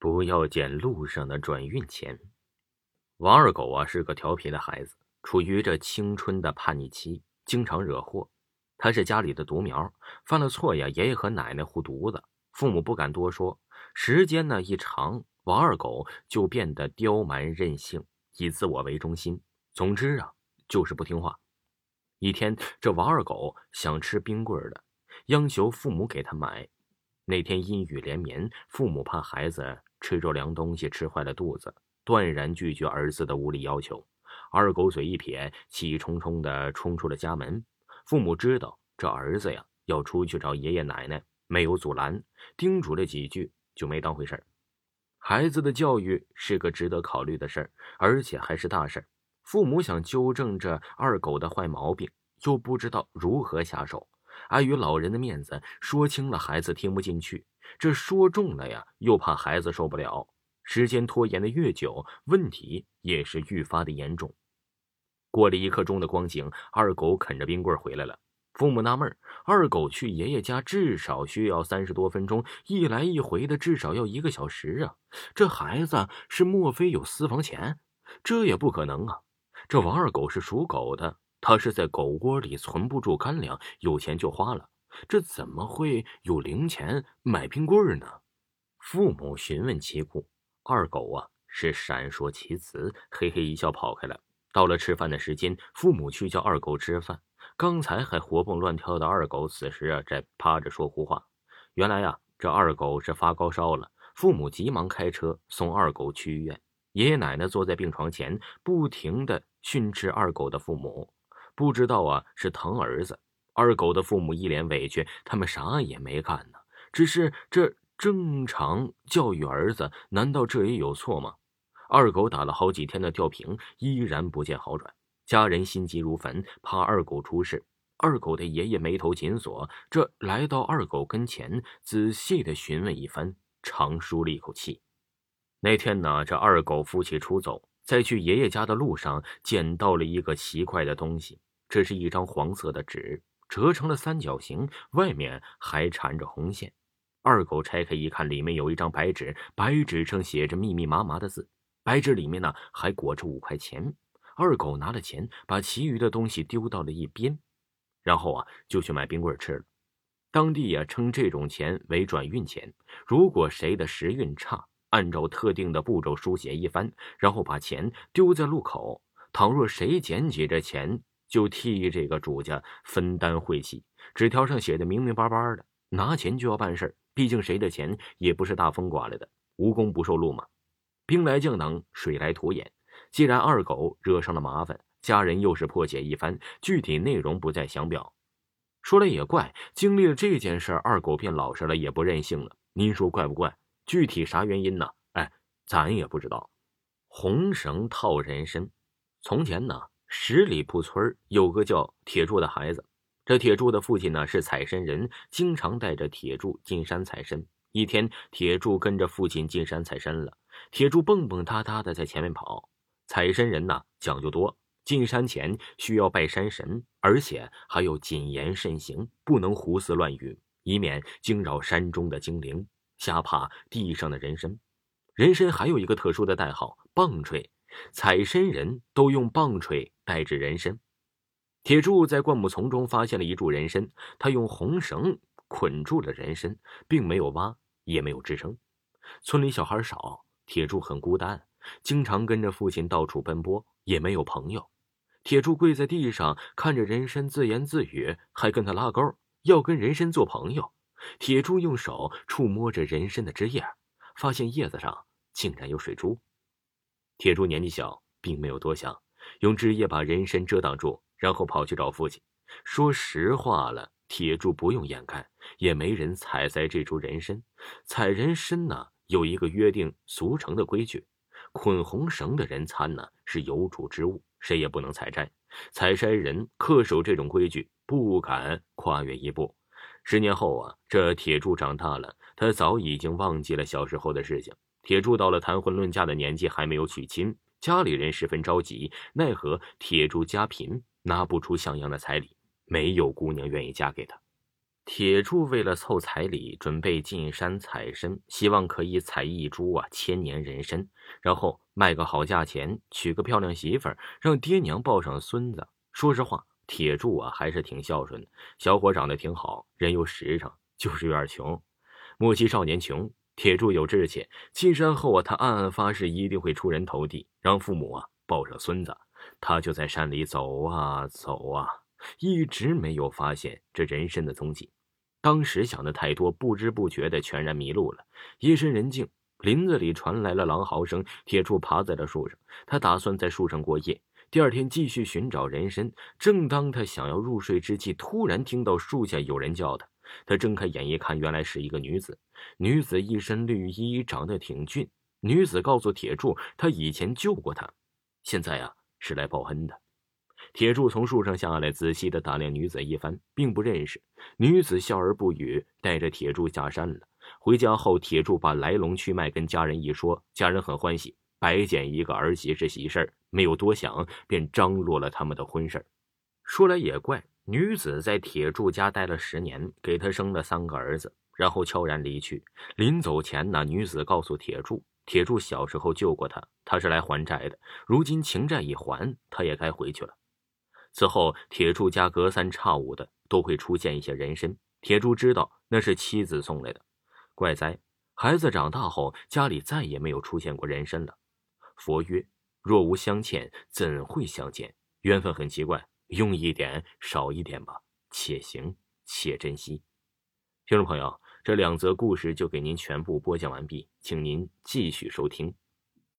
不要捡路上的转运钱。王二狗啊是个调皮的孩子，处于这青春的叛逆期，经常惹祸。他是家里的独苗，犯了错呀，爷爷和奶奶护犊子，父母不敢多说。时间呢一长，王二狗就变得刁蛮任性，以自我为中心。总之啊，就是不听话。一天，这王二狗想吃冰棍的，央求父母给他买。那天阴雨连绵，父母怕孩子吃着凉东西吃坏了肚子，断然拒绝儿子的无理要求。二狗嘴一撇，气冲冲地冲出了家门。父母知道这儿子呀要出去找爷爷奶奶，没有阻拦，叮嘱了几句就没当回事儿孩子的教育是个值得考虑的事儿，而且还是大事儿。父母想纠正这二狗的坏毛病，又不知道如何下手。碍于老人的面子，说轻了孩子听不进去；这说重了呀，又怕孩子受不了。时间拖延的越久，问题也是愈发的严重。过了一刻钟的光景，二狗啃着冰棍回来了。父母纳闷二狗去爷爷家至少需要三十多分钟，一来一回的至少要一个小时啊！这孩子是莫非有私房钱？这也不可能啊！这王二狗是属狗的，他是在狗窝里存不住干粮，有钱就花了，这怎么会有零钱买冰棍呢？父母询问其故，二狗啊是闪烁其词，嘿嘿一笑跑开了。到了吃饭的时间，父母去叫二狗吃饭。刚才还活蹦乱跳的二狗，此时啊在趴着说胡话。原来呀，这二狗是发高烧了。父母急忙开车送二狗去医院。爷爷奶奶坐在病床前，不停的训斥二狗的父母，不知道啊是疼儿子。二狗的父母一脸委屈，他们啥也没干呢，只是这正常教育儿子，难道这也有错吗？二狗打了好几天的吊瓶，依然不见好转，家人心急如焚，怕二狗出事。二狗的爷爷眉头紧锁，这来到二狗跟前，仔细的询问一番，长舒了一口气。那天呢，这二狗夫妻出走，在去爷爷家的路上，捡到了一个奇怪的东西。这是一张黄色的纸，折成了三角形，外面还缠着红线。二狗拆开一看，里面有一张白纸，白纸上写着密密麻麻的字。白纸里面呢还裹着五块钱，二狗拿了钱，把其余的东西丢到了一边，然后啊就去买冰棍吃了。当地呀称这种钱为转运钱。如果谁的时运差，按照特定的步骤书写一番，然后把钱丢在路口。倘若谁捡起这钱，就替这个主家分担晦气。纸条上写的明明白白的，拿钱就要办事毕竟谁的钱也不是大风刮来的，无功不受禄嘛。兵来将挡，水来土掩。既然二狗惹上了麻烦，家人又是破解一番，具体内容不再详表。说来也怪，经历了这件事，二狗变老实了，也不任性了。您说怪不怪？具体啥原因呢？哎，咱也不知道。红绳套人参。从前呢，十里铺村有个叫铁柱的孩子。这铁柱的父亲呢是采参人，经常带着铁柱进山采参。一天，铁柱跟着父亲进山采参了。铁柱蹦蹦哒哒的在前面跑。采参人呢讲究多，进山前需要拜山神，而且还要谨言慎行，不能胡思乱语，以免惊扰山中的精灵，吓怕地上的人参。人参还有一个特殊的代号——棒槌，采参人都用棒槌代指人参。铁柱在灌木丛中发现了一柱人参，他用红绳捆住了人参，并没有挖，也没有支撑。村里小孩少。铁柱很孤单，经常跟着父亲到处奔波，也没有朋友。铁柱跪在地上，看着人参自言自语，还跟他拉钩，要跟人参做朋友。铁柱用手触摸着人参的枝叶，发现叶子上竟然有水珠。铁柱年纪小，并没有多想，用枝叶把人参遮挡住，然后跑去找父亲。说实话了，铁柱不用掩盖，也没人采摘这株人参。采人参呢？有一个约定俗成的规矩，捆红绳的人参呢是有主之物，谁也不能采摘。采摘人恪守这种规矩，不敢跨越一步。十年后啊，这铁柱长大了，他早已经忘记了小时候的事情。铁柱到了谈婚论嫁的年纪，还没有娶亲，家里人十分着急，奈何铁柱家贫，拿不出像样的彩礼，没有姑娘愿意嫁给他。铁柱为了凑彩礼，准备进山采参，希望可以采一株啊千年人参，然后卖个好价钱，娶个漂亮媳妇儿，让爹娘抱上孙子。说实话，铁柱啊还是挺孝顺的，小伙长得挺好，人又实诚，就是有点穷。莫欺少年穷，铁柱有志气。进山后啊，他暗暗发誓一定会出人头地，让父母啊抱上孙子。他就在山里走啊走啊。一直没有发现这人参的踪迹，当时想的太多，不知不觉的全然迷路了。夜深人静，林子里传来了狼嚎声。铁柱爬在了树上，他打算在树上过夜，第二天继续寻找人参。正当他想要入睡之际，突然听到树下有人叫他。他睁开眼一看，原来是一个女子。女子一身绿衣，长得挺俊。女子告诉铁柱，她以前救过他，现在啊是来报恩的。铁柱从树上下来，仔细的打量女子一番，并不认识。女子笑而不语，带着铁柱下山了。回家后，铁柱把来龙去脉跟家人一说，家人很欢喜，白捡一个儿媳是喜事没有多想，便张罗了他们的婚事说来也怪，女子在铁柱家待了十年，给他生了三个儿子，然后悄然离去。临走前，那女子告诉铁柱，铁柱小时候救过他，他是来还债的。如今情债已还，他也该回去了。此后，铁柱家隔三差五的都会出现一些人参。铁柱知道那是妻子送来的，怪哉！孩子长大后，家里再也没有出现过人参了。佛曰：若无相欠，怎会相见？缘分很奇怪，用一点少一点吧，且行且珍惜。听众朋友，这两则故事就给您全部播讲完毕，请您继续收听。